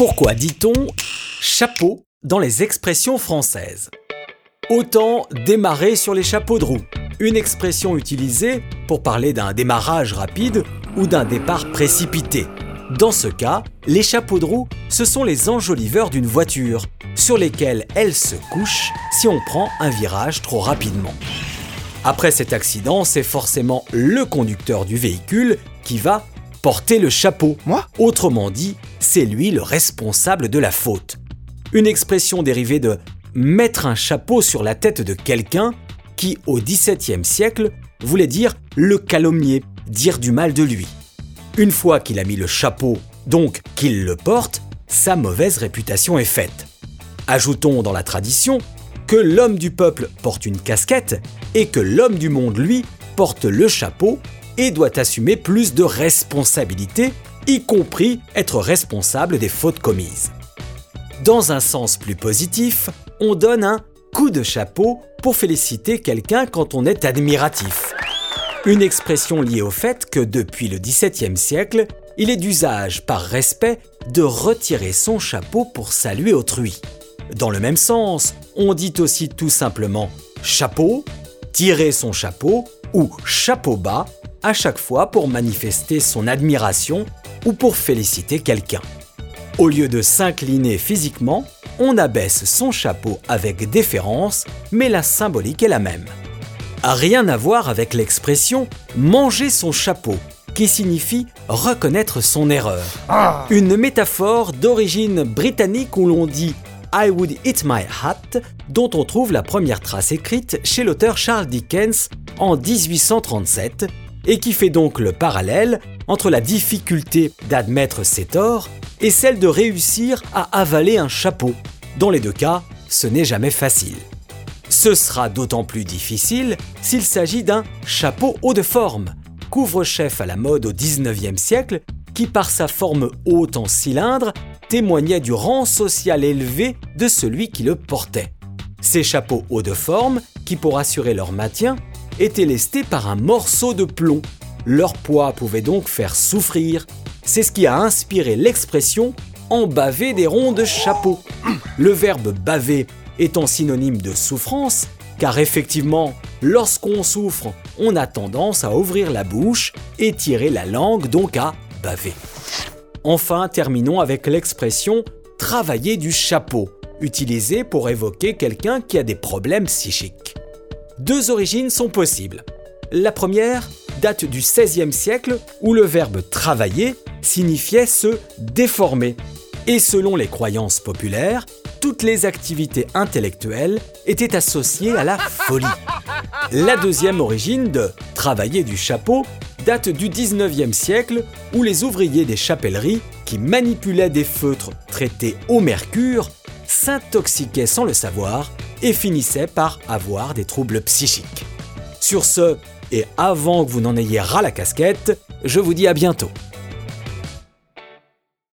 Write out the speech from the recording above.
Pourquoi dit-on chapeau dans les expressions françaises? Autant démarrer sur les chapeaux de roue, une expression utilisée pour parler d'un démarrage rapide ou d'un départ précipité. Dans ce cas, les chapeaux de roue, ce sont les enjoliveurs d'une voiture, sur lesquels elle se couche si on prend un virage trop rapidement. Après cet accident, c'est forcément le conducteur du véhicule qui va porter le chapeau. Moi Autrement dit, c'est lui le responsable de la faute. Une expression dérivée de mettre un chapeau sur la tête de quelqu'un qui, au XVIIe siècle, voulait dire le calomnier, dire du mal de lui. Une fois qu'il a mis le chapeau, donc qu'il le porte, sa mauvaise réputation est faite. Ajoutons dans la tradition que l'homme du peuple porte une casquette et que l'homme du monde, lui, porte le chapeau et doit assumer plus de responsabilités, y compris être responsable des fautes commises. Dans un sens plus positif, on donne un coup de chapeau pour féliciter quelqu'un quand on est admiratif. Une expression liée au fait que depuis le XVIIe siècle, il est d'usage, par respect, de retirer son chapeau pour saluer autrui. Dans le même sens, on dit aussi tout simplement chapeau, tirer son chapeau ou chapeau bas à chaque fois pour manifester son admiration ou pour féliciter quelqu'un. Au lieu de s'incliner physiquement, on abaisse son chapeau avec déférence, mais la symbolique est la même. Rien à voir avec l'expression manger son chapeau, qui signifie reconnaître son erreur. Une métaphore d'origine britannique où l'on dit I would eat my hat, dont on trouve la première trace écrite chez l'auteur Charles Dickens en 1837, et qui fait donc le parallèle entre la difficulté d'admettre ses torts et celle de réussir à avaler un chapeau. Dans les deux cas, ce n'est jamais facile. Ce sera d'autant plus difficile s'il s'agit d'un chapeau haut de forme, couvre-chef à la mode au 19e siècle, qui par sa forme haute en cylindre témoignait du rang social élevé de celui qui le portait. Ces chapeaux hauts de forme, qui pour assurer leur maintien, étaient lestés par un morceau de plomb. Leur poids pouvait donc faire souffrir. C'est ce qui a inspiré l'expression embaver des ronds de chapeau. Le verbe baver étant synonyme de souffrance, car effectivement, lorsqu'on souffre, on a tendance à ouvrir la bouche et tirer la langue, donc à baver. Enfin, terminons avec l'expression travailler du chapeau, utilisée pour évoquer quelqu'un qui a des problèmes psychiques. Deux origines sont possibles. La première date du XVIe siècle où le verbe travailler signifiait se déformer. Et selon les croyances populaires, toutes les activités intellectuelles étaient associées à la folie. La deuxième origine de travailler du chapeau date du 19e siècle où les ouvriers des chapelleries qui manipulaient des feutres traités au mercure s'intoxiquaient sans le savoir et finissaient par avoir des troubles psychiques. Sur ce, et avant que vous n'en ayez ras la casquette, je vous dis à bientôt.